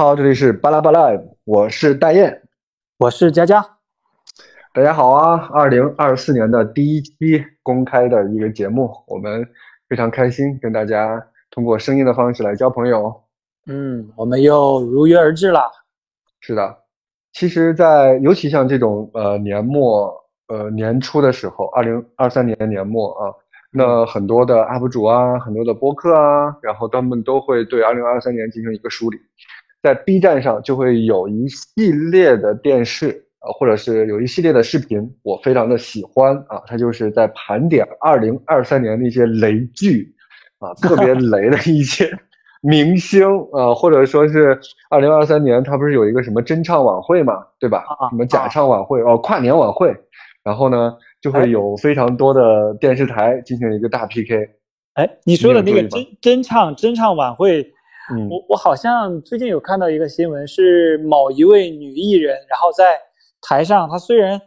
好，这里是巴拉巴拉，我是大雁，我是佳佳。大家好啊！二零二四年的第一期公开的一个节目，我们非常开心跟大家通过声音的方式来交朋友。嗯，我们又如约而至了。是的，其实，在尤其像这种呃年末呃年初的时候，二零二三年年末啊，那很多的 UP 主啊，很多的播客啊，然后他们都会对二零二三年进行一个梳理，在 B 站上就会有一系列的电视。呃，或者是有一系列的视频，我非常的喜欢啊，它就是在盘点二零二三年的一些雷剧，啊，特别 雷的一些明星啊，或者说是二零二三年，它不是有一个什么真唱晚会嘛，对吧？什么假唱晚会哦，跨年晚会，然后呢，就会有非常多的电视台进行一个大 PK。哎，你说的那个真真唱真唱晚会，我我好像最近有看到一个新闻，是某一位女艺人，然后在。台上，她虽然，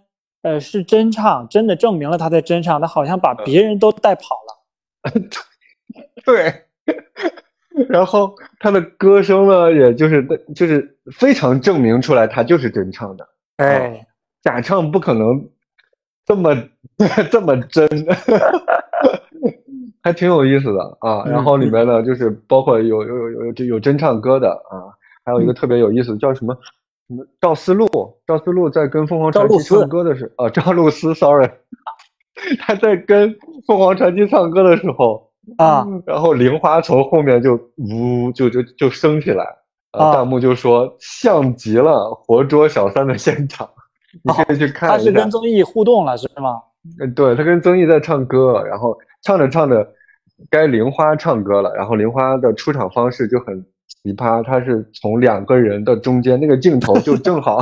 呃，是真唱，真的证明了她在真唱，她好像把别人都带跑了。对，然后她的歌声呢，也就是就是非常证明出来她就是真唱的。哎，假唱不可能这么 这么真，还挺有意思的啊。然后里面呢，就是包括有有有有有真唱歌的啊，还有一个特别有意思，叫什么什么？赵思路，赵思路在跟凤凰传奇唱歌的时候，啊，赵露思，sorry，他在跟凤凰传奇唱歌的时候啊，然后玲花从后面就呜就就就升起来，啊，弹幕就说像极了活捉小三的现场，你可以去看一下。他是跟曾毅互动了是吗？嗯，对他跟曾毅在唱歌，然后唱着唱着该玲花唱歌了，然后玲花的出场方式就很。奇葩，她是从两个人的中间，那个镜头就正好，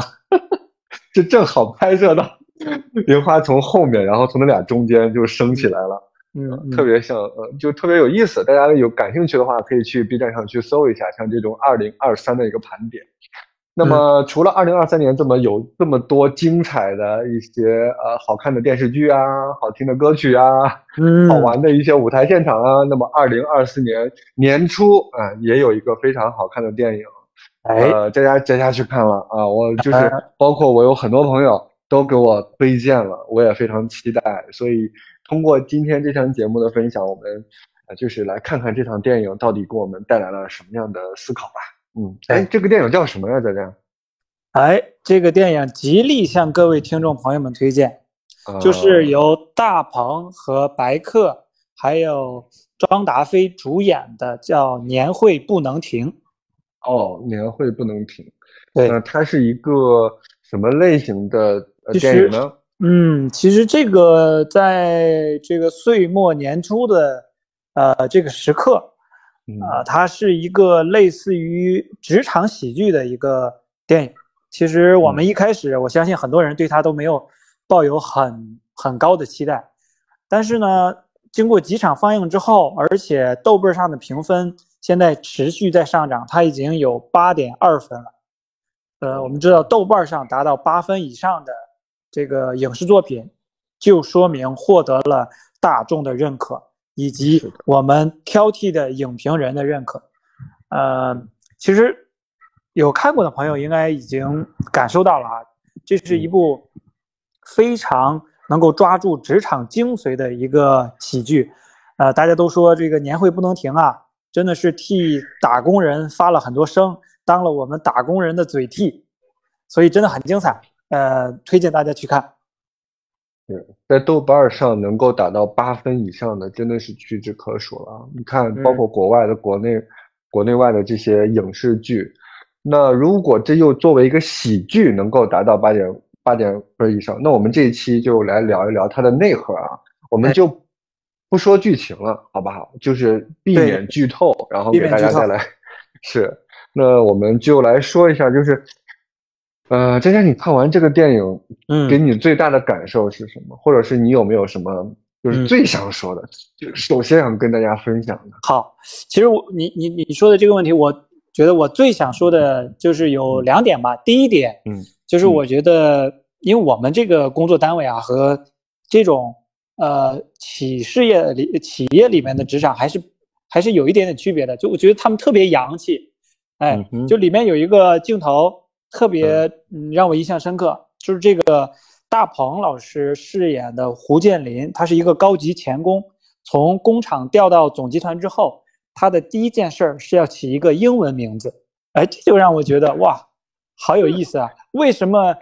就正好拍摄到 玲花从后面，然后从那俩中间就升起来了，嗯，特别像，呃，就特别有意思。大家有感兴趣的话，可以去 B 站上去搜一下，像这种二零二三的一个盘点。那么，除了二零二三年这么有这么多精彩的一些呃好看的电视剧啊，好听的歌曲啊，嗯，好玩的一些舞台现场啊，那么二零二四年年初啊，也有一个非常好看的电影，呃，佳佳佳佳去看了啊，我就是。包括我有很多朋友都给我推荐了，我也非常期待，所以通过今天这场节目的分享，我们啊就是来看看这场电影到底给我们带来了什么样的思考吧。嗯，哎，这个电影叫什么呀，佳佳？哎，这个电影极力向各位听众朋友们推荐，就是由大鹏和白客还有庄达菲主演的，叫《年会不能停》。哦，年会不能停。对，那它是一个什么类型的电影呢？嗯，其实这个在这个岁末年初的呃这个时刻。啊，它是一个类似于职场喜剧的一个电影。其实我们一开始，我相信很多人对它都没有抱有很很高的期待。但是呢，经过几场放映之后，而且豆瓣上的评分现在持续在上涨，它已经有八点二分了。呃，我们知道豆瓣上达到八分以上的这个影视作品，就说明获得了大众的认可。以及我们挑剔的影评人的认可，呃，其实有看过的朋友应该已经感受到了啊，这是一部非常能够抓住职场精髓的一个喜剧，呃，大家都说这个年会不能停啊，真的是替打工人发了很多声，当了我们打工人的嘴替，所以真的很精彩，呃，推荐大家去看。在豆瓣上能够打到八分以上的，真的是屈指可数了。你看，包括国外的、国内、国内外的这些影视剧，那如果这又作为一个喜剧，能够达到八点八点分以上，那我们这一期就来聊一聊它的内核啊。我们就不说剧情了，好不好？就是避免剧透，然后给大家带来 是。那我们就来说一下，就是。呃，佳佳，你看完这个电影，嗯，给你最大的感受是什么？或者是你有没有什么就是最想说的？就首先想跟大家分享的。好，其实我你你你说的这个问题，我觉得我最想说的就是有两点吧。第一点，嗯，就是我觉得，因为我们这个工作单位啊，和这种呃企事业里企业里面的职场还是还是有一点点区别的。就我觉得他们特别洋气。哎，就里面有一个镜头特别嗯让我印象深刻，就是这个大鹏老师饰演的胡建林，他是一个高级钳工，从工厂调到总集团之后，他的第一件事儿是要起一个英文名字，哎，这就让我觉得哇，好有意思啊！为什么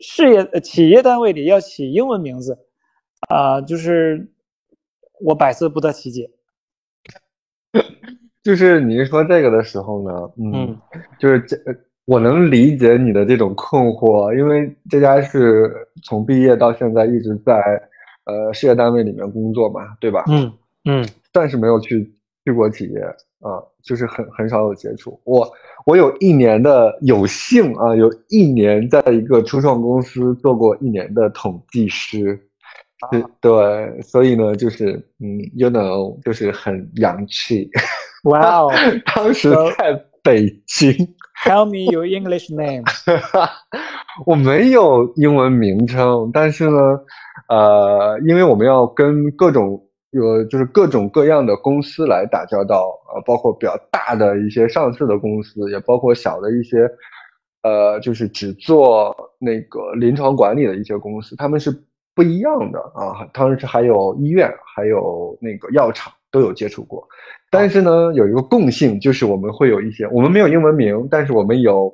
事业企业单位里要起英文名字啊？就是我百思不得其解。就是你说这个的时候呢，嗯，就是这我能理解你的这种困惑，因为这家是从毕业到现在一直在呃事业单位里面工作嘛，对吧？嗯嗯，暂时没有去去过企业啊，就是很很少有接触。我我有一年的有幸啊，有一年在一个初创公司做过一年的统计师。对对，所以呢，就是嗯，you know，就是很洋气。哇哦！当时在北京。Tell me your English name。我没有英文名称，但是呢，呃，因为我们要跟各种有就是各种各样的公司来打交道啊，包括比较大的一些上市的公司，也包括小的一些，呃，就是只做那个临床管理的一些公司，他们是。不一样的啊，当时还有医院，还有那个药厂都有接触过，但是呢，有一个共性，就是我们会有一些，我们没有英文名，但是我们有，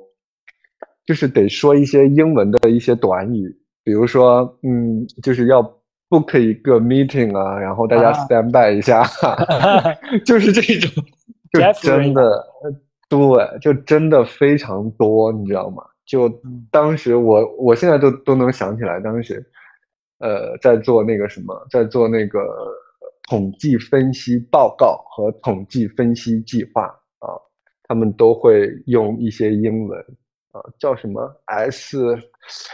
就是得说一些英文的一些短语，比如说，嗯，就是要 book 一个 meeting 啊，然后大家 stand by 一下，就是这种，就真的，对，就真的非常多，你知道吗？就当时我，我现在都都能想起来，当时。呃，在做那个什么，在做那个统计分析报告和统计分析计划啊，他们都会用一些英文啊，叫什么？S，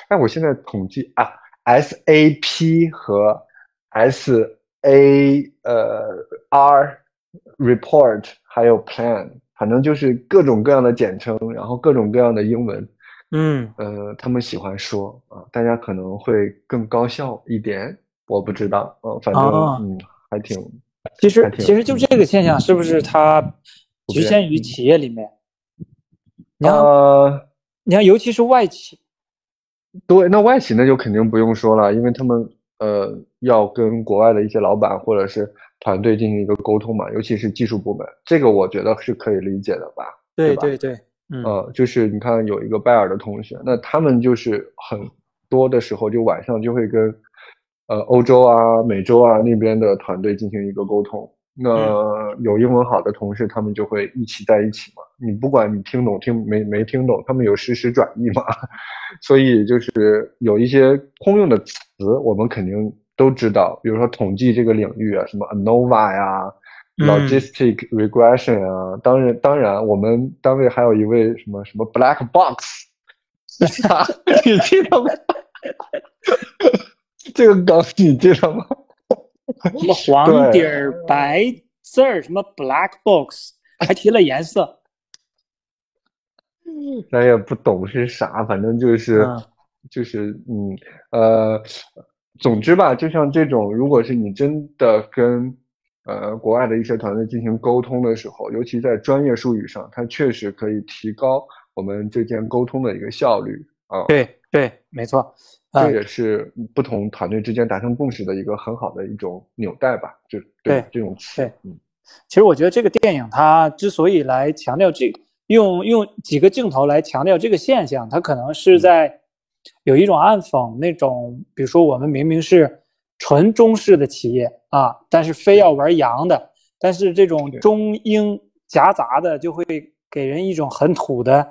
哎，我现在统计啊，SAP 和 SA 呃 R report 还有 plan，反正就是各种各样的简称，然后各种各样的英文。嗯。呃，他们喜欢说啊，大家可能会更高效一点，我不知道，呃，反正嗯，还挺。其实其实就这个现象，是不是它局限于企业里面？你看，你看，尤其是外企。对，那外企那就肯定不用说了，因为他们呃要跟国外的一些老板或者是团队进行一个沟通嘛，尤其是技术部门，这个我觉得是可以理解的吧？对对对。呃，就是你看有一个拜耳的同学，那他们就是很多的时候就晚上就会跟，呃，欧洲啊、美洲啊那边的团队进行一个沟通。那有英文好的同事，他们就会一起在一起嘛。你不管你听懂听没没听懂，他们有实时转译嘛。所以就是有一些通用的词，我们肯定都知道，比如说统计这个领域啊，什么 ANOVA 呀。logistic regression 啊，当然，当然，我们单位还有一位什么什么 black box，你记得吗？这个梗你记得吗？什么黄底儿白字儿，什么 black box，还提了颜色。咱也不懂是啥，反正就是就是嗯呃，总之吧，就像这种，如果是你真的跟。呃，国外的一些团队进行沟通的时候，尤其在专业术语上，它确实可以提高我们这件沟通的一个效率啊。对对，没错，这也是不同团队之间达成共识的一个很好的一种纽带吧。就对这种对，嗯，其实我觉得这个电影它之所以来强调这个，用用几个镜头来强调这个现象，它可能是在有一种暗讽那种，比如说我们明明是。纯中式的企业啊，但是非要玩洋的，但是这种中英夹杂的，就会给人一种很土的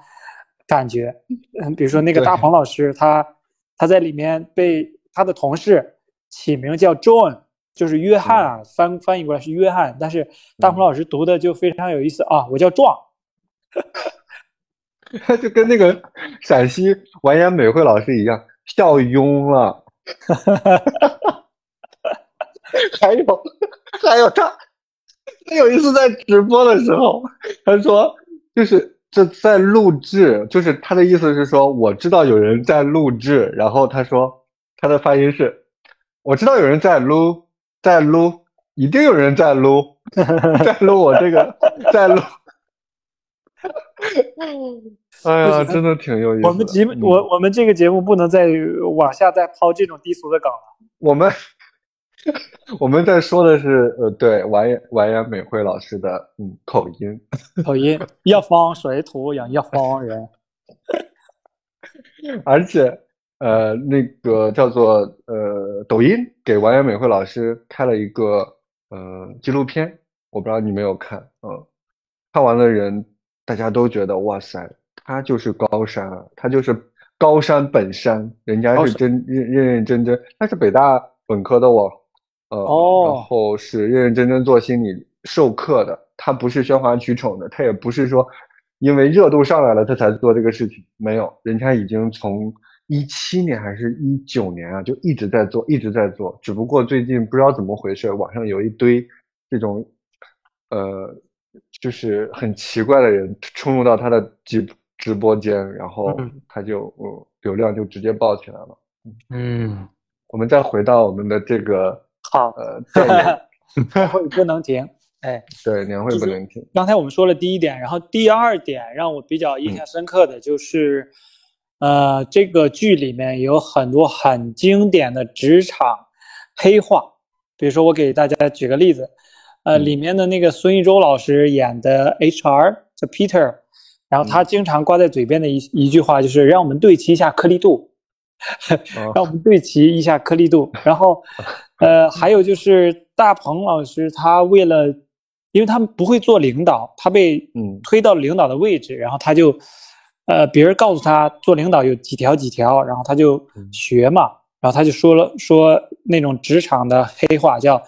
感觉。嗯，比如说那个大鹏老师，他他在里面被他的同事起名叫 John，就是约翰啊，翻翻译过来是约翰，但是大鹏老师读的就非常有意思啊，我叫壮，他 就跟那个陕西完颜美惠老师一样，笑晕了。还有，还有他，他有一次在直播的时候，他说，就是这在录制，就是他的意思是说，我知道有人在录制，然后他说他的发音是，我知道有人在撸，在撸，一定有人在撸，在撸我这个，在撸，哎呀，真的挺有意思。我们节目，我我们这个节目不能再往下再抛这种低俗的梗了。我们 我们在说的是，呃，对完颜完颜美惠老师的嗯口音，口音一方水土养一方人，而且呃那个叫做呃抖音给完颜美惠老师开了一个呃纪录片，我不知道你没有看，嗯，看完的人。大家都觉得哇塞，他就是高山啊，他就是高山本山，人家是真认认认真真，他是北大本科的哦，呃，然后是认认真真做心理授课的，他不是喧哗取宠的，他也不是说因为热度上来了他才做这个事情，没有，人家已经从一七年还是一九年啊，就一直在做，一直在做，只不过最近不知道怎么回事，网上有一堆这种，呃。就是很奇怪的人冲入到他的直直播间，然后他就嗯流量就直接爆起来了。嗯，我们再回到我们的这个好。呃年 会不能停，哎，对年会不能停。刚才我们说了第一点，然后第二点让我比较印象深刻的就是，呃，这个剧里面有很多很经典的职场黑话，比如说我给大家举个例子。呃，里面的那个孙艺洲老师演的 HR 叫 Peter，然后他经常挂在嘴边的一一句话就是让我们对齐一下颗粒度，让我们对齐一下颗粒度。然后，呃，还有就是大鹏老师，他为了，因为他们不会做领导，他被推到领导的位置，然后他就，呃，别人告诉他做领导有几条几条，然后他就学嘛，然后他就说了说那种职场的黑话叫。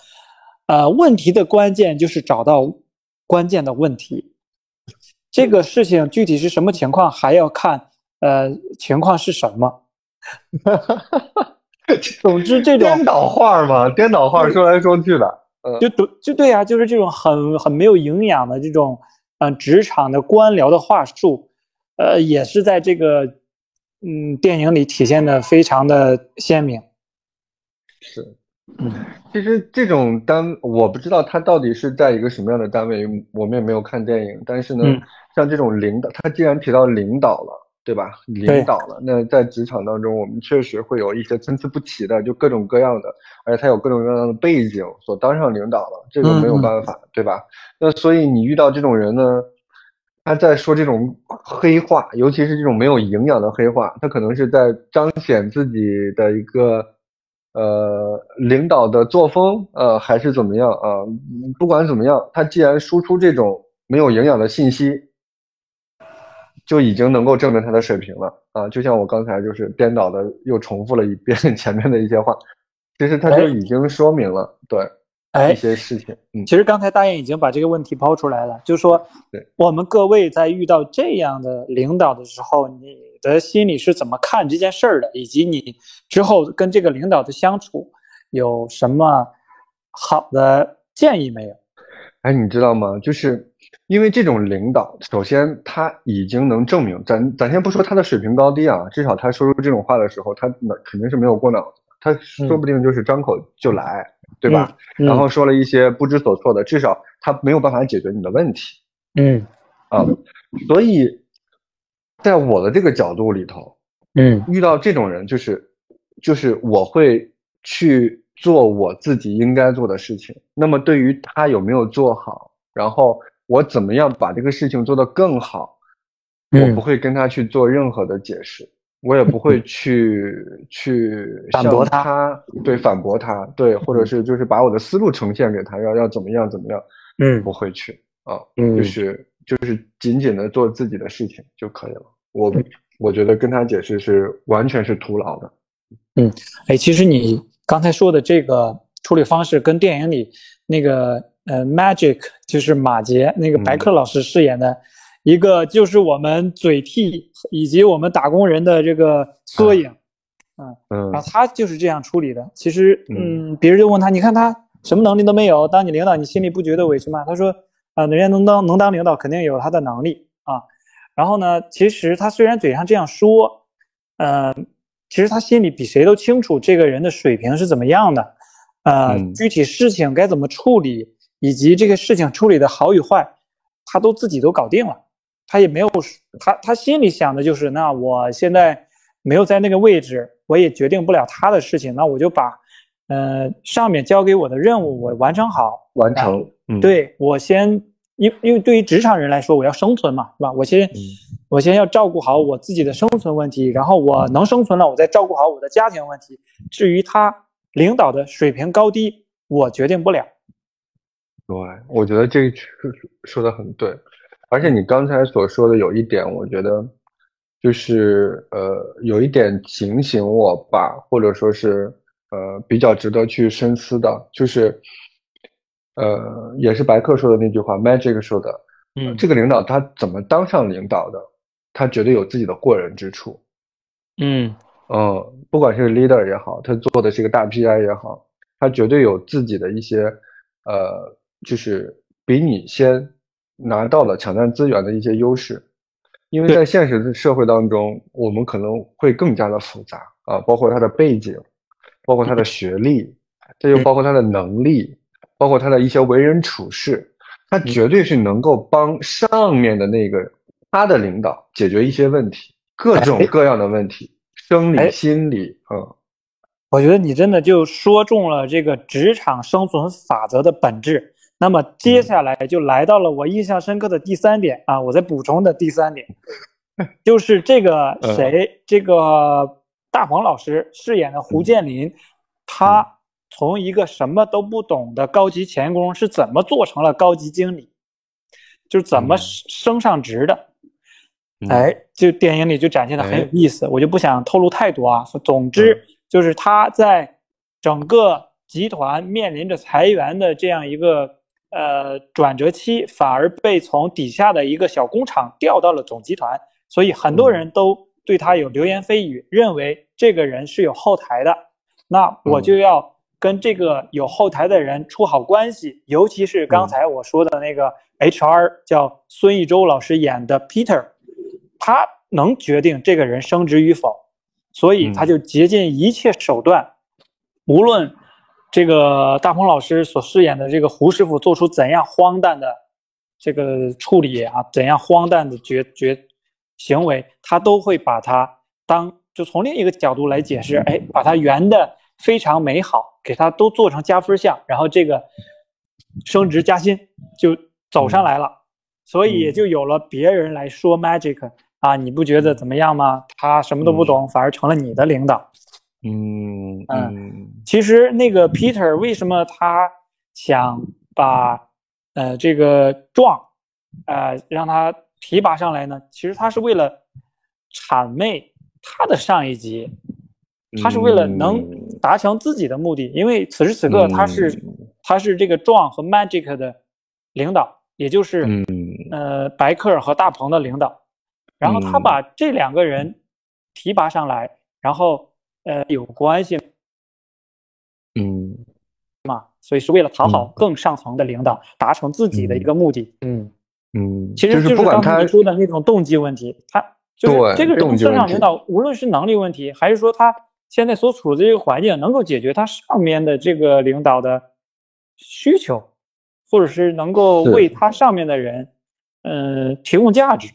呃，问题的关键就是找到关键的问题。这个事情具体是什么情况，还要看呃情况是什么。总之，这种颠倒话嘛，颠倒话说来说去的，就对，就对啊，就是这种很很没有营养的这种嗯职场的官僚的话术，呃，也是在这个嗯电影里体现的非常的鲜明。是。嗯，其实这种单我不知道他到底是在一个什么样的单位，我们也没有看电影。但是呢，像这种领导，他既然提到领导了，对吧？领导了，那在职场当中，我们确实会有一些参差不齐的，就各种各样的，而且他有各种各样的背景，所当上领导了，这个没有办法，对吧？那所以你遇到这种人呢，他在说这种黑话，尤其是这种没有营养的黑话，他可能是在彰显自己的一个。呃，领导的作风，呃，还是怎么样啊？不管怎么样，他既然输出这种没有营养的信息，就已经能够证明他的水平了啊！就像我刚才就是颠倒的又重复了一遍 前面的一些话，其实他就已经说明了，对。一些事情，嗯，其实刚才大雁已经把这个问题抛出来了，就是说，对，我们各位在遇到这样的领导的时候，你的心里是怎么看这件事儿的，以及你之后跟这个领导的相处有什么好的建议没有？哎，你知道吗？就是因为这种领导，首先他已经能证明，咱咱先不说他的水平高低啊，至少他说出这种话的时候，他那肯定是没有过脑子，他说不定就是张口就来。对吧？然后说了一些不知所措的，至少他没有办法解决你的问题。嗯，啊，所以在我的这个角度里头，嗯，遇到这种人，就是就是我会去做我自己应该做的事情。那么对于他有没有做好，然后我怎么样把这个事情做得更好，我不会跟他去做任何的解释。我也不会 去去反驳他，对，反驳他，对，或者是就是把我的思路呈现给他，要要怎么样怎么样，嗯，不会去啊，就是就是仅仅的做自己的事情就可以了。我我觉得跟他解释是完全是徒劳的。嗯，哎，其实你刚才说的这个处理方式跟电影里那个呃，Magic 就是马杰那个白客老师饰演的。一个就是我们嘴替以及我们打工人的这个缩影，嗯嗯，然后他就是这样处理的。其实，嗯，别人就问他，你看他什么能力都没有，当你领导，你心里不觉得委屈吗？他说，啊，人家能当能当领导，肯定有他的能力啊。然后呢，其实他虽然嘴上这样说，嗯，其实他心里比谁都清楚这个人的水平是怎么样的，呃，具体事情该怎么处理，以及这个事情处理的好与坏，他都自己都搞定了。他也没有他他心里想的就是，那我现在没有在那个位置，我也决定不了他的事情，那我就把，呃，上面交给我的任务我完成好，完成。嗯，对我先，因因为对于职场人来说，我要生存嘛，是吧？我先，我先要照顾好我自己的生存问题，然后我能生存了，我再照顾好我的家庭问题。至于他领导的水平高低，我决定不了。对，我觉得这说说的很对，而且你刚才所说的有一点，我觉得就是呃，有一点警醒我吧，或者说是呃，比较值得去深思的，就是呃，也是白客说的那句话，Magic 说的，嗯，这个领导他怎么当上领导的，他绝对有自己的过人之处，嗯。嗯，不管是 leader 也好，他做的是个大 PI 也好，他绝对有自己的一些呃。就是比你先拿到了抢占资源的一些优势，因为在现实的社会当中，我们可能会更加的复杂啊，包括他的背景，包括他的学历，这又包括他的能力，包括他的一些为人处事，他绝对是能够帮上面的那个他的领导解决一些问题，各种各样的问题，生理、心理，嗯，我觉得你真的就说中了这个职场生存法则的本质。那么接下来就来到了我印象深刻的第三点啊，我在补充的第三点，就是这个谁，这个大黄老师饰演的胡建林，他从一个什么都不懂的高级钳工是怎么做成了高级经理，就是怎么升上职的，哎，就电影里就展现的很有意思，我就不想透露太多啊。总之就是他在整个集团面临着裁员的这样一个。呃，转折期反而被从底下的一个小工厂调到了总集团，所以很多人都对他有流言蜚语，认为这个人是有后台的。那我就要跟这个有后台的人处好关系，尤其是刚才我说的那个 HR 叫孙艺洲老师演的 Peter，他能决定这个人升职与否，所以他就竭尽一切手段，无论。这个大鹏老师所饰演的这个胡师傅做出怎样荒诞的这个处理啊，怎样荒诞的决决行为，他都会把它当就从另一个角度来解释，哎，把它圆的非常美好，给他都做成加分项，然后这个升职加薪就走上来了，所以也就有了别人来说 magic 啊，你不觉得怎么样吗？他什么都不懂，反而成了你的领导。嗯嗯，其实那个 Peter 为什么他想把呃这个壮呃让他提拔上来呢？其实他是为了谄媚他的上一级，他是为了能达成自己的目的。因为此时此刻他是他是这个壮和 Magic 的领导，也就是呃白克尔和大鹏的领导。然后他把这两个人提拔上来，然后。呃，有关系，嗯，嘛，所以是为了讨好。更上层的领导，达成自己的一个目的，嗯嗯，其实就是刚才你说的那种动机问题，他就是这个人升上领导，无论是能力问题，还是说他现在所处的这个环境能够解决他上面的这个领导的需求，或者是能够为。他上面的人，嗯，提供价值，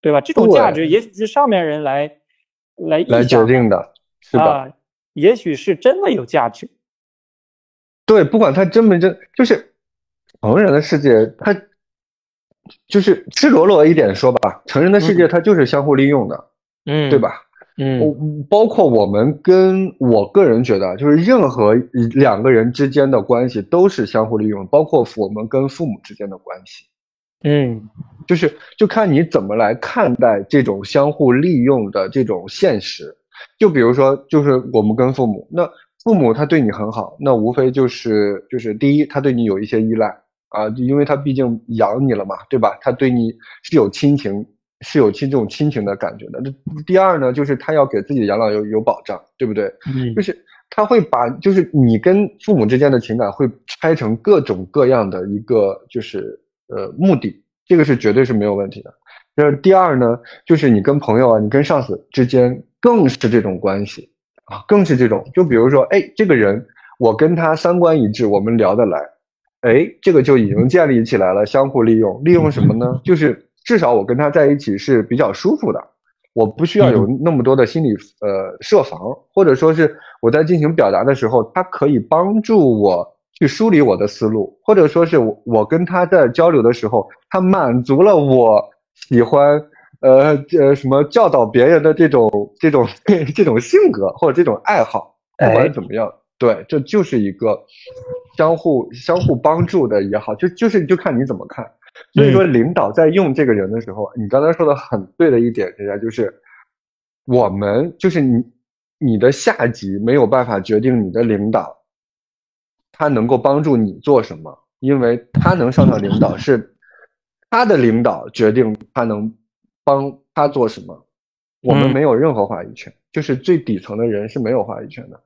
对吧？这种价值也许是上面人来来来决定的。是的，也许是真的有价值。对，不管他真没真，就是成人的世界，他就是赤裸裸一点说吧，成人的世界它就是相互利用的，嗯，对吧？嗯，包括我们跟我个人觉得，就是任何两个人之间的关系都是相互利用，包括我们跟父母之间的关系。嗯，就是就看你怎么来看待这种相互利用的这种现实。就比如说，就是我们跟父母，那父母他对你很好，那无非就是就是第一，他对你有一些依赖啊，因为他毕竟养你了嘛，对吧？他对你是有亲情，是有亲这种亲情的感觉的。那第二呢，就是他要给自己的养老有有保障，对不对？嗯，就是他会把就是你跟父母之间的情感会拆成各种各样的一个就是呃目的，这个是绝对是没有问题的。那第二呢，就是你跟朋友啊，你跟上司之间。更是这种关系啊，更是这种。就比如说，哎，这个人我跟他三观一致，我们聊得来，哎，这个就已经建立起来了相互利用。利用什么呢？就是至少我跟他在一起是比较舒服的，我不需要有那么多的心理呃设防，或者说是我在进行表达的时候，他可以帮助我去梳理我的思路，或者说是我我跟他在交流的时候，他满足了我喜欢呃呃什么教导别人的这种这种 这种性格或者这种爱好，不管怎么样。对，这就是一个相互相互帮助的也好，就就是就看你怎么看。所以说，领导在用这个人的时候，你刚才说的很对的一点，人家就是我们就是你你的下级没有办法决定你的领导，他能够帮助你做什么，因为他能上到领导是他的领导决定他能帮他做什么，我们没有任何话语权，就是最底层的人是没有话语权的。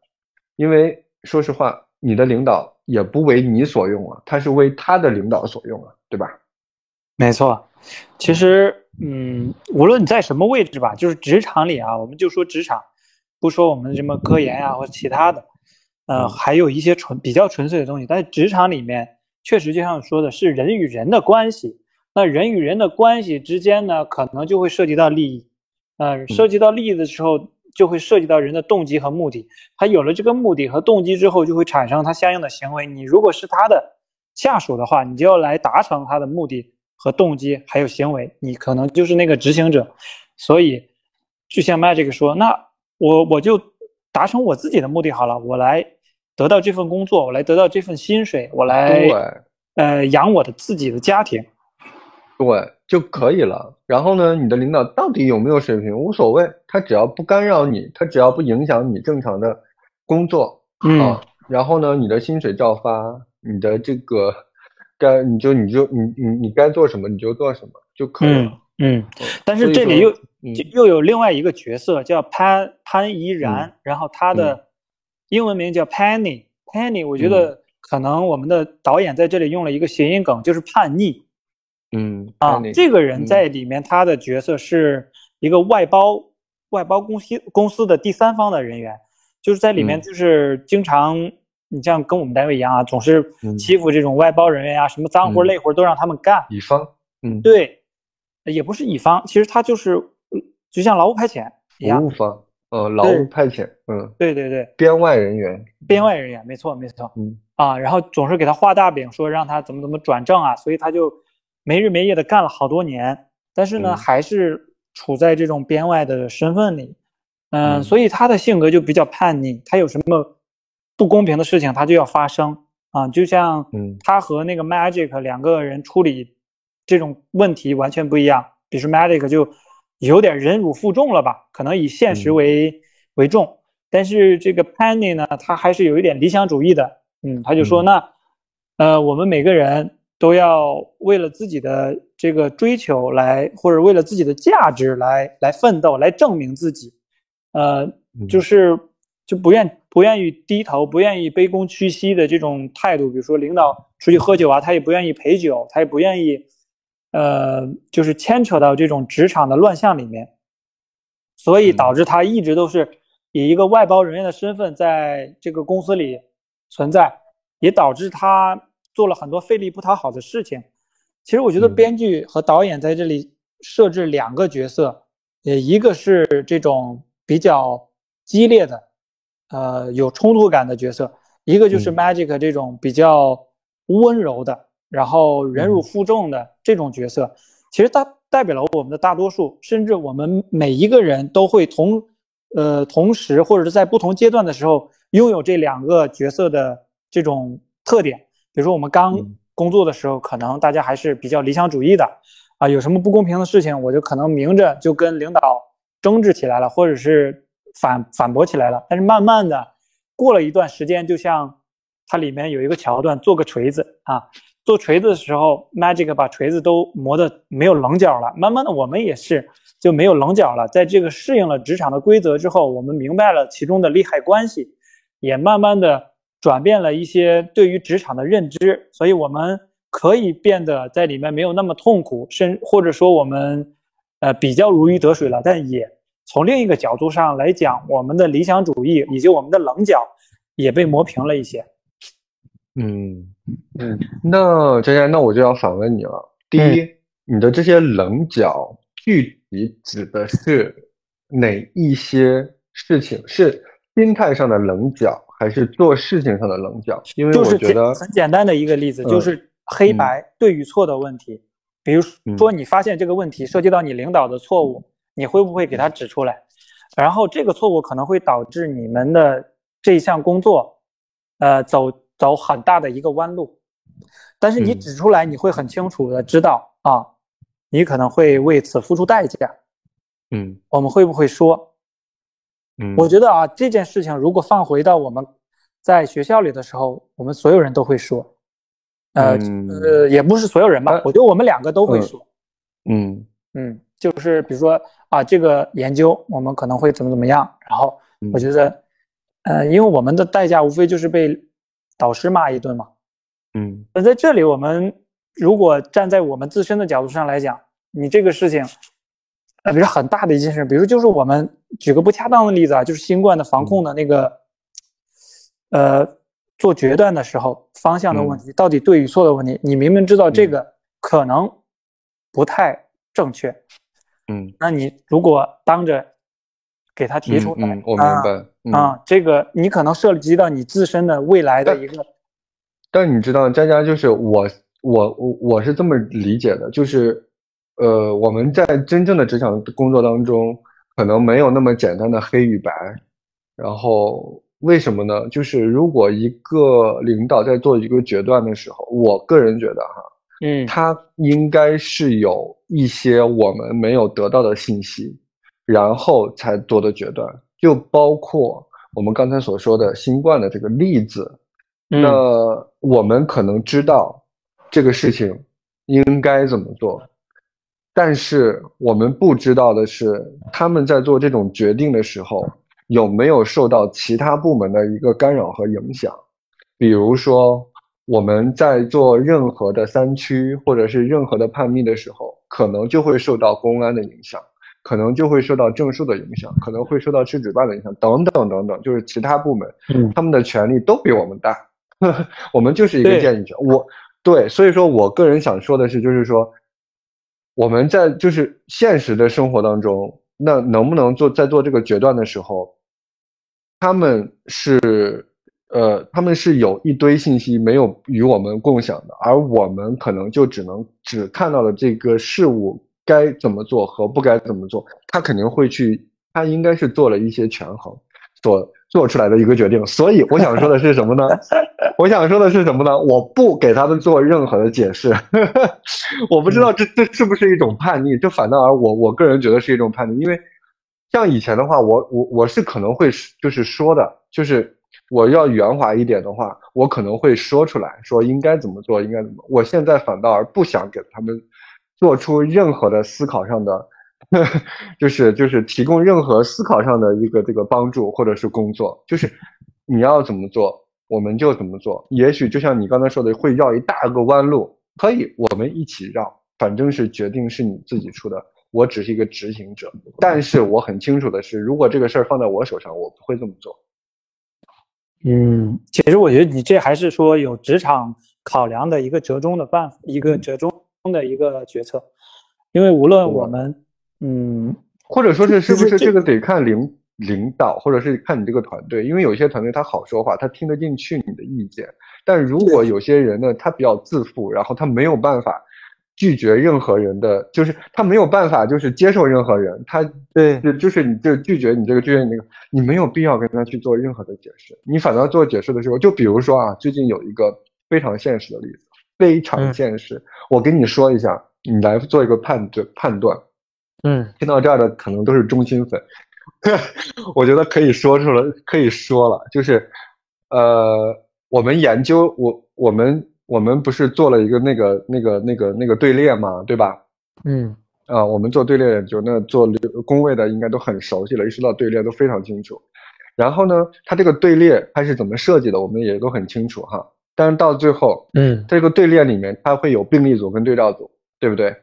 因为说实话，你的领导也不为你所用啊，他是为他的领导所用啊，对吧？没错，其实，嗯，无论你在什么位置吧，就是职场里啊，我们就说职场，不说我们什么科研啊或其他的，呃，还有一些纯比较纯粹的东西。但是职场里面，确实就像说的是人与人的关系，那人与人的关系之间呢，可能就会涉及到利益，呃，涉及到利益的时候。就会涉及到人的动机和目的，他有了这个目的和动机之后，就会产生他相应的行为。你如果是他的下属的话，你就要来达成他的目的和动机，还有行为，你可能就是那个执行者。所以，就像 Magic 说，那我我就达成我自己的目的好了，我来得到这份工作，我来得到这份薪水，我来呃养我的自己的家庭。对，就可以了。然后呢，你的领导到底有没有水平无所谓，他只要不干扰你，他只要不影响你正常的工作，嗯。然后呢，你的薪水照发，你的这个该你就你就你你你该做什么你就做什么就可以了。嗯。但是这里又又有另外一个角色叫潘潘怡然，然后他的英文名叫 Penny Penny。我觉得可能我们的导演在这里用了一个谐音梗，就是叛逆。嗯啊，这个人在里面，他的角色是一个外包外包公司公司的第三方的人员，就是在里面就是经常，你像跟我们单位一样啊，总是欺负这种外包人员呀，什么脏活累活都让他们干。乙方，嗯，对，也不是乙方，其实他就是就像劳务派遣一样。服务方，呃，劳务派遣，嗯，对对对，编外人员，编外人员，没错没错，嗯。啊，然后总是给他画大饼，说让他怎么怎么转正啊，所以他就。没日没夜的干了好多年，但是呢，还是处在这种编外的身份里，嗯，所以他的性格就比较叛逆。他有什么不公平的事情，他就要发生啊。就像他和那个 Magic 两个人处理这种问题完全不一样。比如说 Magic 就有点忍辱负重了吧，可能以现实为为重。但是这个 Penny 呢，他还是有一点理想主义的。嗯，他就说那，呃，我们每个人。都要为了自己的这个追求来，或者为了自己的价值来来奋斗，来证明自己，呃，就是就不愿不愿意低头，不愿意卑躬屈膝的这种态度。比如说领导出去喝酒啊，他也不愿意陪酒，他也不愿意，呃，就是牵扯到这种职场的乱象里面，所以导致他一直都是以一个外包人员的身份在这个公司里存在，也导致他。做了很多费力不讨好的事情，其实我觉得编剧和导演在这里设置两个角色，呃，一个是这种比较激烈的，呃，有冲突感的角色，一个就是 Magic 这种比较温柔的，然后忍辱负重的这种角色。其实它代表了我们的大多数，甚至我们每一个人都会同，呃，同时或者是在不同阶段的时候拥有这两个角色的这种特点。比如说，我们刚工作的时候，可能大家还是比较理想主义的，啊，有什么不公平的事情，我就可能明着就跟领导争执起来了，或者是反反驳起来了。但是慢慢的，过了一段时间，就像它里面有一个桥段，做个锤子啊，做锤子的时候，Magic 把锤子都磨得没有棱角了。慢慢的，我们也是就没有棱角了。在这个适应了职场的规则之后，我们明白了其中的利害关系，也慢慢的。转变了一些对于职场的认知，所以我们可以变得在里面没有那么痛苦，甚或者说我们呃比较如鱼得水了。但也从另一个角度上来讲，我们的理想主义以及我们的棱角也被磨平了一些。嗯嗯，那佳佳，那我就要反问你了。第一，你的这些棱角具体指的是哪一些事情？是心态上的棱角，还是做事情上的棱角？因为我觉得很简单的一个例子，就是黑白对与错的问题。比如说，你发现这个问题涉及到你领导的错误，你会不会给他指出来？然后这个错误可能会导致你们的这一项工作，呃，走走很大的一个弯路。但是你指出来，你会很清楚的知道啊，你可能会为此付出代价。嗯，我们会不会说？嗯，我觉得啊，这件事情如果放回到我们在学校里的时候，我们所有人都会说。呃呃，也不是所有人吧，我觉得我们两个都会说。嗯嗯，就是比如说啊，这个研究我们可能会怎么怎么样，然后我觉得，呃，因为我们的代价无非就是被导师骂一顿嘛。嗯，那在这里，我们如果站在我们自身的角度上来讲，你这个事情，呃，比如很大的一件事，比如就是我们举个不恰当的例子啊，就是新冠的防控的那个，呃，做决断的时候方向的问题，到底对与错的问题，你明明知道这个可能不太正确，嗯，那你如果当着给他提出来，我明白啊，这个你可能涉及到你自身的未来的一个。但你知道，佳佳就是我，我我我是这么理解的，就是，呃，我们在真正的职场工作当中，可能没有那么简单的黑与白。然后为什么呢？就是如果一个领导在做一个决断的时候，我个人觉得哈，嗯，他应该是有一些我们没有得到的信息，然后才做的决断，就包括我们刚才所说的新冠的这个例子。那我们可能知道这个事情应该怎么做，但是我们不知道的是，他们在做这种决定的时候有没有受到其他部门的一个干扰和影响。比如说，我们在做任何的三区或者是任何的判密的时候，可能就会受到公安的影响，可能就会受到证书的影响，可能会受到吃纸办的影响，等等等等，就是其他部门，他们的权力都比我们大。我们就是一个建议者，我对，所以说我个人想说的是，就是说我们在就是现实的生活当中，那能不能做在做这个决断的时候，他们是呃，他们是有一堆信息没有与我们共享的，而我们可能就只能只看到了这个事物该怎么做和不该怎么做，他肯定会去，他应该是做了一些权衡，所做出来的一个决定。所以我想说的是什么呢？我想说的是什么呢？我不给他们做任何的解释，我不知道这这是不是一种叛逆？这反倒而我我个人觉得是一种叛逆，因为像以前的话，我我我是可能会就是说的，就是我要圆滑一点的话，我可能会说出来，说应该怎么做，应该怎么。我现在反倒而不想给他们做出任何的思考上的，就是就是提供任何思考上的一个这个帮助或者是工作，就是你要怎么做。我们就怎么做？也许就像你刚才说的，会绕一大个弯路，可以，我们一起绕。反正是决定是你自己出的，我只是一个执行者。但是我很清楚的是，如果这个事儿放在我手上，我不会这么做。嗯，其实我觉得你这还是说有职场考量的一个折中的办法，一个折中的一个决策。因为无论我们，嗯，或者说是是不是这个得看领。领导，或者是看你这个团队，因为有些团队他好说话，他听得进去你的意见。但如果有些人呢，他比较自负，然后他没有办法拒绝任何人的，就是他没有办法就是接受任何人，他对，就就是你就拒绝你这个拒绝你那个，你没有必要跟他去做任何的解释。你反倒做解释的时候，就比如说啊，最近有一个非常现实的例子，非常现实，我跟你说一下，你来做一个判断判断。嗯，听到这儿的可能都是中心粉。我觉得可以说出来，可以说了，就是，呃，我们研究，我我们我们不是做了一个那个那个那个那个队列嘛，对吧？嗯，啊，我们做队列研究，那做工位的应该都很熟悉了，一说到队列都非常清楚。然后呢，它这个队列它是怎么设计的，我们也都很清楚哈。但是到最后，嗯，这个队列里面它会有病例组跟对照组，对不对？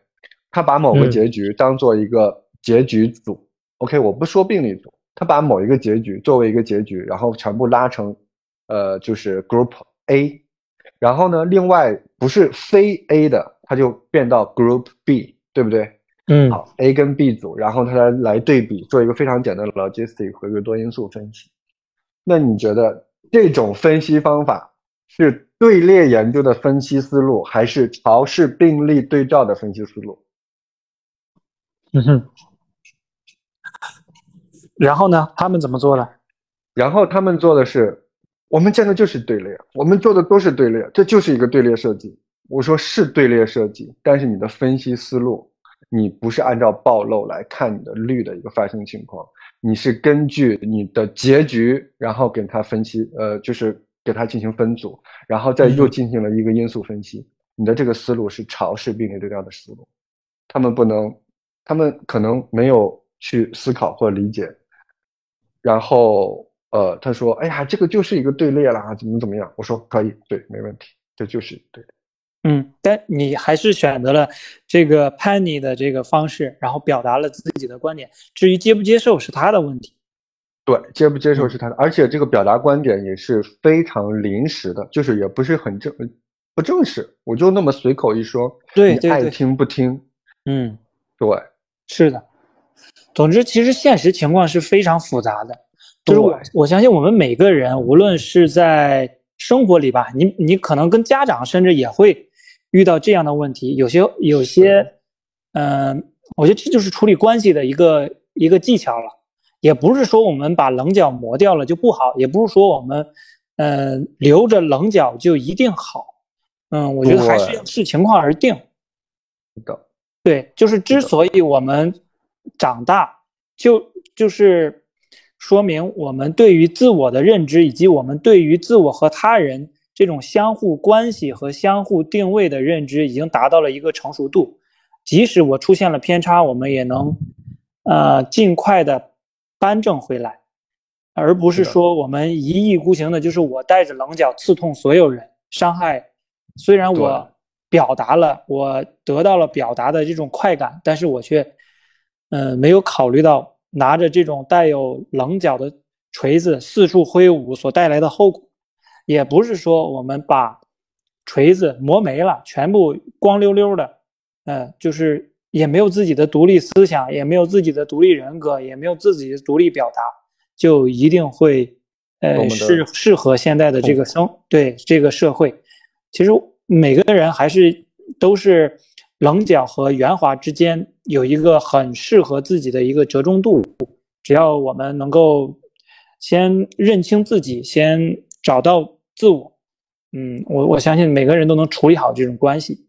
他把某个结局当做一个结局组。OK，我不说病例组，他把某一个结局作为一个结局，然后全部拉成，呃，就是 Group A，然后呢，另外不是非 A 的他就变到 Group B，对不对？嗯，好，A 跟 B 组，然后他来来对比，做一个非常简单的 logistic 回归多因素分析。那你觉得这种分析方法是队列研究的分析思路，还是潮式病例对照的分析思路？嗯哼。然后呢？他们怎么做的？然后他们做的是，我们建的就是队列，我们做的都是队列，这就是一个队列设计。我说是队列设计，但是你的分析思路，你不是按照暴露来看你的率的一个发生情况，你是根据你的结局，然后给它分析，呃，就是给它进行分组，然后再又进行了一个因素分析。你的这个思路是潮式并列对照的思路，他们不能，他们可能没有去思考或理解。然后，呃，他说：“哎呀，这个就是一个队列啦，怎么怎么样？”我说：“可以，对，没问题，这就是对。”嗯，但你还是选择了这个叛逆的这个方式，然后表达了自己的观点。至于接不接受是他的问题。对，接不接受是他的，而且这个表达观点也是非常临时的，就是也不是很正不正式，我就那么随口一说，对，爱听不听？嗯，对，是的。总之，其实现实情况是非常复杂的。就是我我相信我们每个人，无论是在生活里吧，你你可能跟家长甚至也会遇到这样的问题。有些有些，嗯，我觉得这就是处理关系的一个一个技巧了。也不是说我们把棱角磨掉了就不好，也不是说我们嗯留着棱角就一定好。嗯，我觉得还是要视情况而定。是的，对，就是之所以我们。长大就就是说明我们对于自我的认知，以及我们对于自我和他人这种相互关系和相互定位的认知，已经达到了一个成熟度。即使我出现了偏差，我们也能呃尽快的扳正回来，而不是说我们一意孤行的，就是我带着棱角刺痛所有人，伤害。虽然我表达了，我得到了表达的这种快感，但是我却。嗯，没有考虑到拿着这种带有棱角的锤子四处挥舞所带来的后果，也不是说我们把锤子磨没了，全部光溜溜的，嗯，就是也没有自己的独立思想，也没有自己的独立人格，也没有自己的独立表达，就一定会呃适适合现在的这个生对这个社会。其实每个人还是都是。棱角和圆滑之间有一个很适合自己的一个折中度，只要我们能够先认清自己，先找到自我，嗯，我我相信每个人都能处理好这种关系。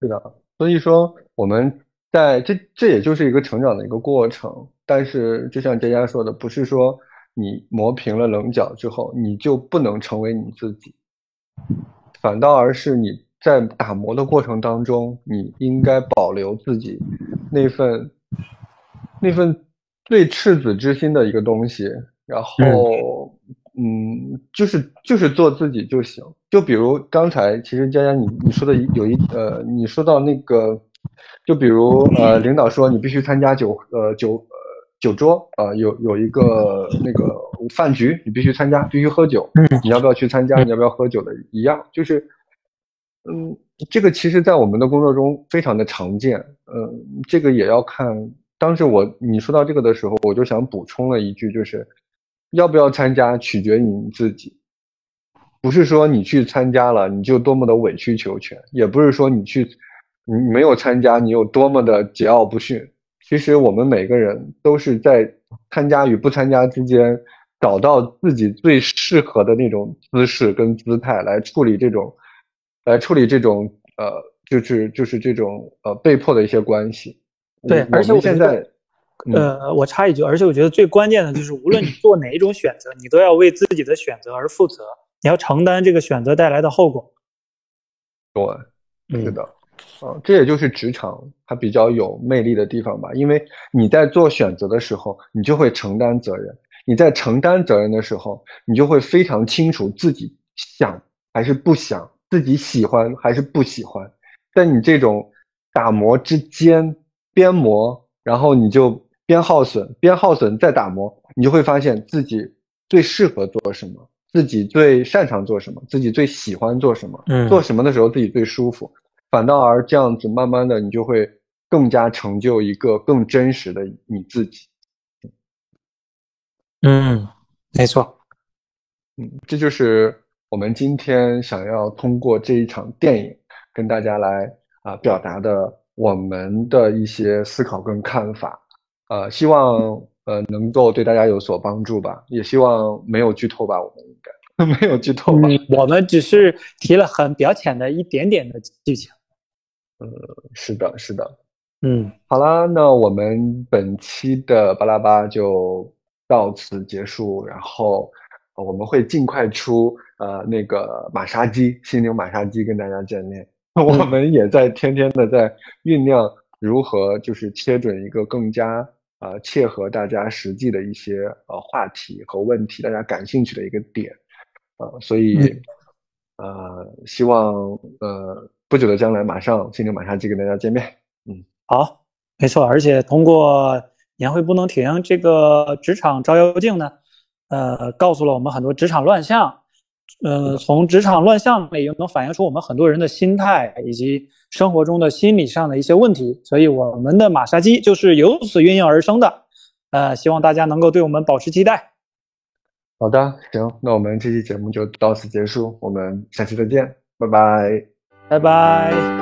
是的，所以说我们在这这也就是一个成长的一个过程。但是就像佳佳说的，不是说你磨平了棱角之后，你就不能成为你自己，反倒而是你。在打磨的过程当中，你应该保留自己那份那份最赤子之心的一个东西，然后，嗯，就是就是做自己就行。就比如刚才，其实佳佳你你说的有一呃，你说到那个，就比如呃，领导说你必须参加酒呃酒呃酒桌啊，有有一个那个饭局，你必须参加，必须喝酒。嗯，你要不要去参加？你要不要喝酒的一样，就是。嗯，这个其实，在我们的工作中非常的常见。嗯，这个也要看。当时我你说到这个的时候，我就想补充了一句，就是要不要参加取决于你自己，不是说你去参加了你就多么的委曲求全，也不是说你去你没有参加你有多么的桀骜不驯。其实我们每个人都是在参加与不参加之间，找到自己最适合的那种姿势跟姿态来处理这种。来处理这种呃，就是就是这种呃被迫的一些关系。对，而且我现在，呃，我插一句，而且我觉得最关键的就是，无论你做哪一种选择，你都要为自己的选择而负责，你要承担这个选择带来的后果。对，是的，啊，这也就是职场它比较有魅力的地方吧，因为你在做选择的时候，你就会承担责任；你在承担责任的时候，你就会非常清楚自己想还是不想。自己喜欢还是不喜欢，在你这种打磨之间边磨，然后你就边耗损，边耗损再打磨，你就会发现自己最适合做什么，自己最擅长做什么，自己最喜欢做什么，嗯，做什么的时候自己最舒服，反倒而这样子，慢慢的你就会更加成就一个更真实的你自己。嗯，没错。嗯，这就是我们今天想要通过这一场电影跟大家来啊表达的我们的一些思考跟看法。呃，希望呃能够对大家有所帮助吧，也希望没有剧透吧，我们应该 没有剧透吧？我们只是提了很表浅的一点点的剧情。呃，是的，是的。嗯，好啦，那我们本期的巴拉巴就到此结束，然后我们会尽快出呃那个马杀鸡，心灵马杀鸡跟大家见面。我们也在天天的在酝酿如何就是切准一个更加。呃，切合大家实际的一些呃话题和问题，大家感兴趣的一个点，呃，所以呃，希望呃不久的将来，马上心灵马杀鸡跟大家见面。嗯，好，没错，而且通过年会不能停这个职场照妖镜呢，呃，告诉了我们很多职场乱象。呃，从职场乱象里又能反映出我们很多人的心态以及生活中的心理上的一些问题，所以我们的马杀鸡就是由此孕育而生的。呃，希望大家能够对我们保持期待。好的，行，那我们这期节目就到此结束，我们下期再见，拜拜，拜拜。